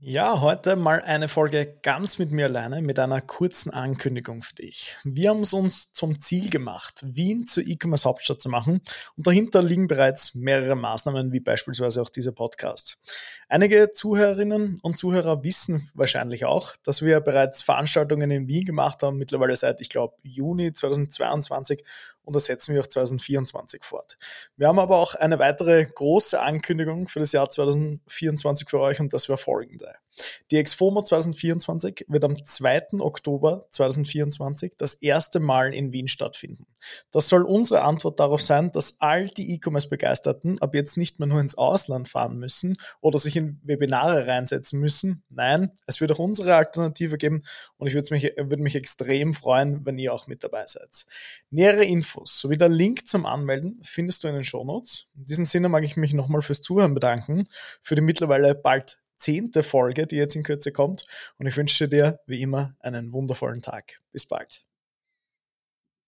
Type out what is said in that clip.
Ja, heute mal eine Folge ganz mit mir alleine mit einer kurzen Ankündigung für dich. Wir haben es uns zum Ziel gemacht, Wien zur E-Commerce Hauptstadt zu machen und dahinter liegen bereits mehrere Maßnahmen, wie beispielsweise auch dieser Podcast. Einige Zuhörerinnen und Zuhörer wissen wahrscheinlich auch, dass wir bereits Veranstaltungen in Wien gemacht haben, mittlerweile seit, ich glaube, Juni 2022 und das setzen wir auch 2024 fort. Wir haben aber auch eine weitere große Ankündigung für das Jahr 2024 für euch und das wäre folgende. Die Exfomo 2024 wird am 2. Oktober 2024 das erste Mal in Wien stattfinden. Das soll unsere Antwort darauf sein, dass all die E-Commerce-Begeisterten ab jetzt nicht mehr nur ins Ausland fahren müssen oder sich in Webinare reinsetzen müssen. Nein, es wird auch unsere Alternative geben und ich würde mich, würde mich extrem freuen, wenn ihr auch mit dabei seid. Nähere Infos sowie der Link zum Anmelden findest du in den Shownotes. In diesem Sinne mag ich mich nochmal fürs Zuhören bedanken, für die mittlerweile bald zehnte Folge, die jetzt in Kürze kommt. Und ich wünsche dir wie immer einen wundervollen Tag. Bis bald.